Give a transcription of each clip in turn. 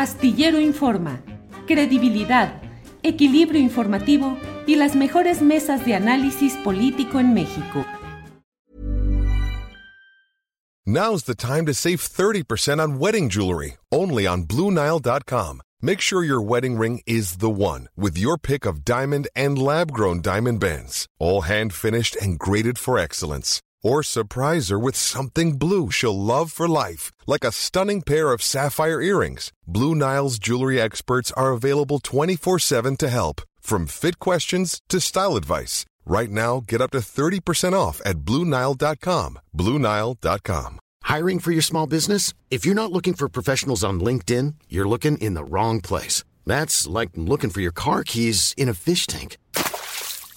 Astillero Informa, credibilidad, equilibrio informativo y las mejores mesas de análisis político en México. Now's the time to save 30% on wedding jewelry, only on BlueNile.com. Make sure your wedding ring is the one with your pick of diamond and lab grown diamond bands, all hand finished and graded for excellence. Or surprise her with something blue she'll love for life, like a stunning pair of sapphire earrings. Blue Nile's jewelry experts are available 24 7 to help, from fit questions to style advice. Right now, get up to 30% off at BlueNile.com. BlueNile.com. Hiring for your small business? If you're not looking for professionals on LinkedIn, you're looking in the wrong place. That's like looking for your car keys in a fish tank.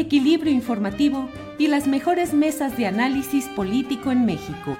equilibrio informativo y las mejores mesas de análisis político en México.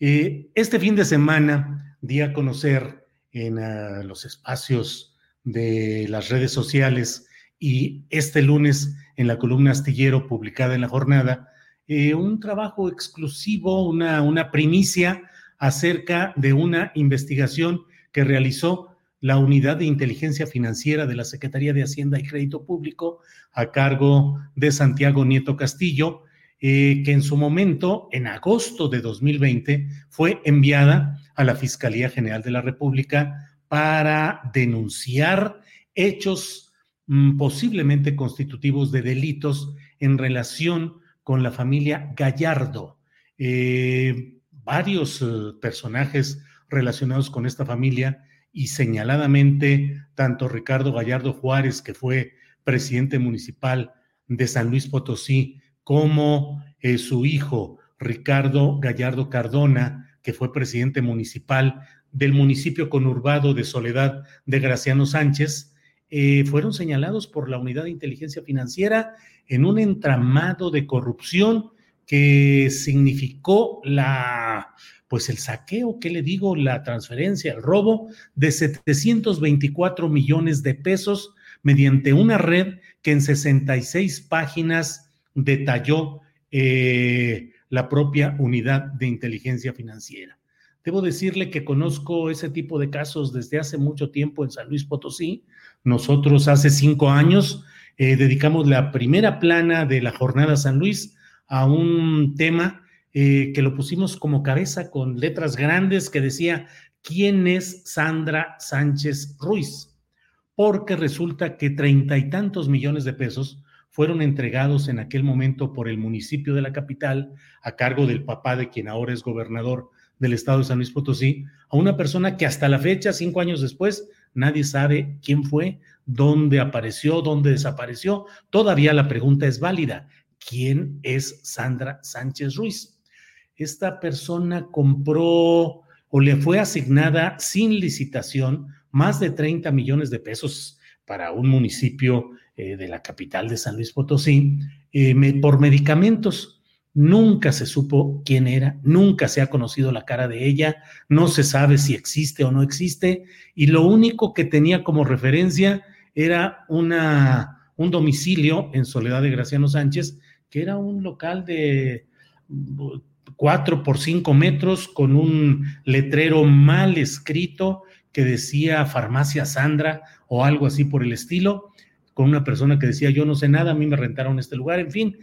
Eh, este fin de semana di a conocer en uh, los espacios de las redes sociales y este lunes en la columna astillero publicada en la jornada, eh, un trabajo exclusivo, una primicia acerca de una investigación que realizó la Unidad de Inteligencia Financiera de la Secretaría de Hacienda y Crédito Público a cargo de Santiago Nieto Castillo, eh, que en su momento, en agosto de 2020, fue enviada a la Fiscalía General de la República para denunciar hechos mm, posiblemente constitutivos de delitos en relación con la familia Gallardo. Eh, varios eh, personajes relacionados con esta familia y señaladamente tanto Ricardo Gallardo Juárez, que fue presidente municipal de San Luis Potosí, como eh, su hijo Ricardo Gallardo Cardona, que fue presidente municipal del municipio conurbado de Soledad de Graciano Sánchez, eh, fueron señalados por la Unidad de Inteligencia Financiera en un entramado de corrupción que significó la pues el saqueo, ¿qué le digo? La transferencia, el robo de 724 millones de pesos mediante una red que en 66 páginas detalló eh, la propia unidad de inteligencia financiera. Debo decirle que conozco ese tipo de casos desde hace mucho tiempo en San Luis Potosí. Nosotros hace cinco años eh, dedicamos la primera plana de la jornada San Luis a un tema eh, que lo pusimos como cabeza con letras grandes que decía, ¿quién es Sandra Sánchez Ruiz? Porque resulta que treinta y tantos millones de pesos fueron entregados en aquel momento por el municipio de la capital, a cargo del papá de quien ahora es gobernador del estado de San Luis Potosí, a una persona que hasta la fecha, cinco años después, nadie sabe quién fue, dónde apareció, dónde desapareció. Todavía la pregunta es válida. ¿Quién es Sandra Sánchez Ruiz? Esta persona compró o le fue asignada sin licitación más de 30 millones de pesos para un municipio eh, de la capital de San Luis Potosí eh, por medicamentos. Nunca se supo quién era, nunca se ha conocido la cara de ella, no se sabe si existe o no existe, y lo único que tenía como referencia era una, un domicilio en Soledad de Graciano Sánchez, que era un local de cuatro por cinco metros con un letrero mal escrito que decía farmacia Sandra o algo así por el estilo, con una persona que decía yo no sé nada, a mí me rentaron este lugar, en fin,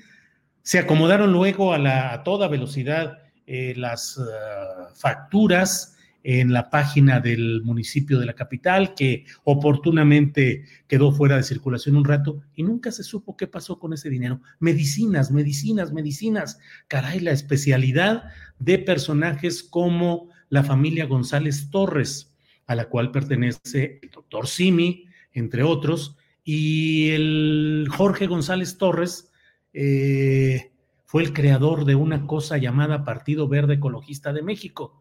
se acomodaron luego a, la, a toda velocidad eh, las uh, facturas en la página del municipio de la capital, que oportunamente quedó fuera de circulación un rato y nunca se supo qué pasó con ese dinero. Medicinas, medicinas, medicinas. Caray, la especialidad de personajes como la familia González Torres, a la cual pertenece el doctor Simi, entre otros, y el Jorge González Torres eh, fue el creador de una cosa llamada Partido Verde Ecologista de México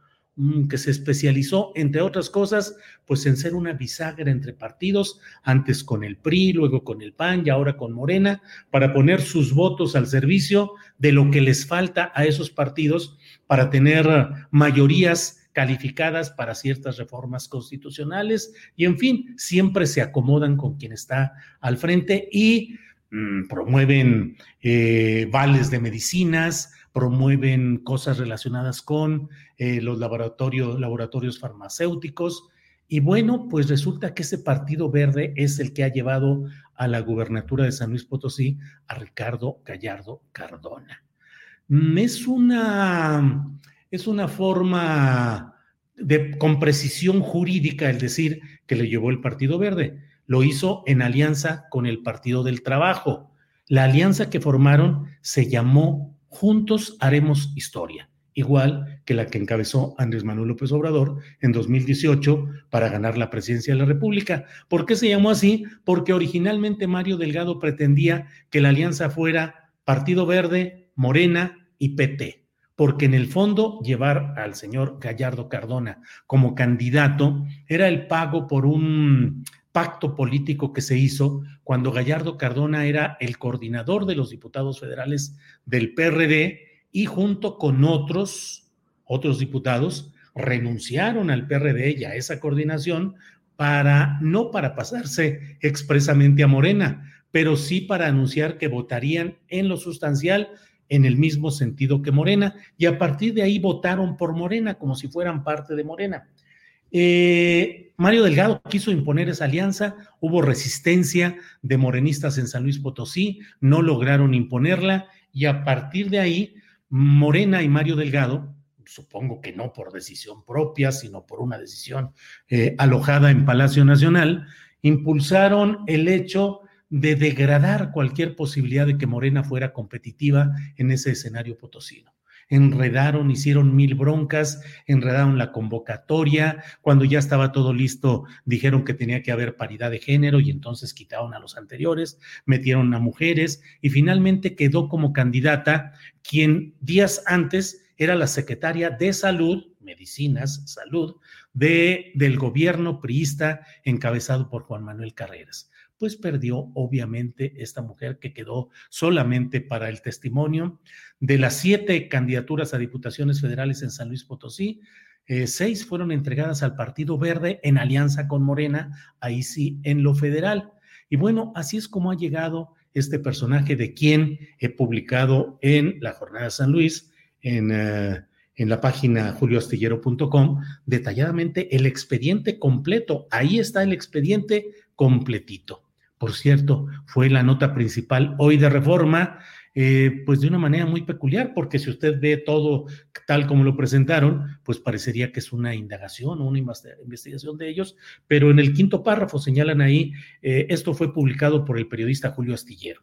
que se especializó, entre otras cosas, pues en ser una bisagra entre partidos, antes con el PRI, luego con el PAN y ahora con Morena, para poner sus votos al servicio de lo que les falta a esos partidos para tener mayorías calificadas para ciertas reformas constitucionales. Y en fin, siempre se acomodan con quien está al frente y mm, promueven eh, vales de medicinas, promueven cosas relacionadas con eh, los laboratorios, laboratorios farmacéuticos. Y bueno, pues resulta que ese Partido Verde es el que ha llevado a la gubernatura de San Luis Potosí a Ricardo Gallardo Cardona. Mm, es una, es una forma de, con precisión jurídica el decir que le llevó el Partido Verde. Lo hizo en alianza con el Partido del Trabajo. La alianza que formaron se llamó Juntos Haremos Historia, igual que la que encabezó Andrés Manuel López Obrador en 2018 para ganar la presidencia de la República. ¿Por qué se llamó así? Porque originalmente Mario Delgado pretendía que la alianza fuera Partido Verde, Morena y PT porque en el fondo llevar al señor Gallardo Cardona como candidato era el pago por un pacto político que se hizo cuando Gallardo Cardona era el coordinador de los diputados federales del PRD y junto con otros, otros diputados, renunciaron al PRD y a esa coordinación para, no para pasarse expresamente a Morena, pero sí para anunciar que votarían en lo sustancial en el mismo sentido que Morena y a partir de ahí votaron por Morena como si fueran parte de Morena. Eh, Mario Delgado quiso imponer esa alianza, hubo resistencia de morenistas en San Luis Potosí, no lograron imponerla y a partir de ahí Morena y Mario Delgado, supongo que no por decisión propia, sino por una decisión eh, alojada en Palacio Nacional, impulsaron el hecho de degradar cualquier posibilidad de que Morena fuera competitiva en ese escenario potosino. Enredaron, hicieron mil broncas, enredaron la convocatoria, cuando ya estaba todo listo dijeron que tenía que haber paridad de género y entonces quitaron a los anteriores, metieron a mujeres y finalmente quedó como candidata quien días antes era la secretaria de salud, medicinas, salud, de, del gobierno priista encabezado por Juan Manuel Carreras pues perdió obviamente esta mujer que quedó solamente para el testimonio. De las siete candidaturas a diputaciones federales en San Luis Potosí, eh, seis fueron entregadas al Partido Verde en alianza con Morena, ahí sí, en lo federal. Y bueno, así es como ha llegado este personaje de quien he publicado en la Jornada de San Luis, en, eh, en la página julioastillero.com, detalladamente el expediente completo. Ahí está el expediente completito por cierto, fue la nota principal hoy de reforma, eh, pues de una manera muy peculiar, porque si usted ve todo tal como lo presentaron, pues parecería que es una indagación o una investigación de ellos, pero en el quinto párrafo señalan ahí, eh, esto fue publicado por el periodista Julio Astillero.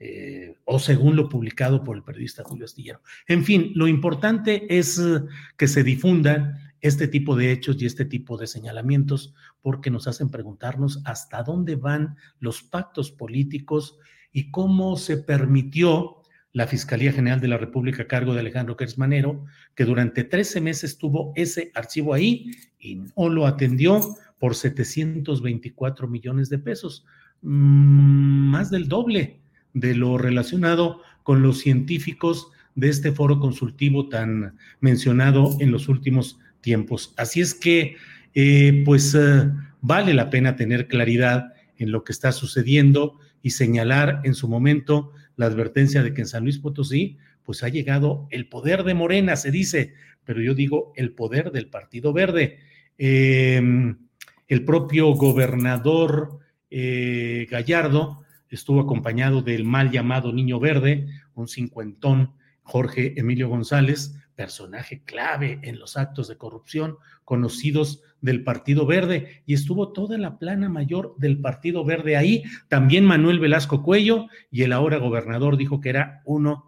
Eh, o según lo publicado por el periodista Julio Astillero. En fin, lo importante es que se difundan este tipo de hechos y este tipo de señalamientos porque nos hacen preguntarnos hasta dónde van los pactos políticos y cómo se permitió la Fiscalía General de la República a cargo de Alejandro Kersmanero, que durante 13 meses tuvo ese archivo ahí y no lo atendió por 724 millones de pesos, mm, más del doble de lo relacionado con los científicos de este foro consultivo tan mencionado en los últimos tiempos. Así es que, eh, pues, eh, vale la pena tener claridad en lo que está sucediendo y señalar en su momento la advertencia de que en San Luis Potosí, pues ha llegado el poder de Morena, se dice, pero yo digo el poder del Partido Verde. Em, el propio gobernador eh, Gallardo estuvo acompañado del mal llamado Niño Verde, un cincuentón Jorge Emilio González, personaje clave en los actos de corrupción conocidos del Partido Verde y estuvo toda la plana mayor del Partido Verde ahí. También Manuel Velasco Cuello y el ahora gobernador dijo que era uno,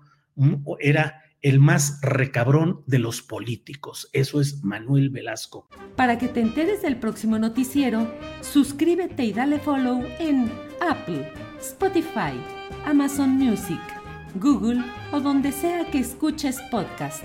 era el más recabrón de los políticos. Eso es Manuel Velasco. Para que te enteres del próximo noticiero, suscríbete y dale follow en Apple, Spotify, Amazon Music, Google o donde sea que escuches podcast.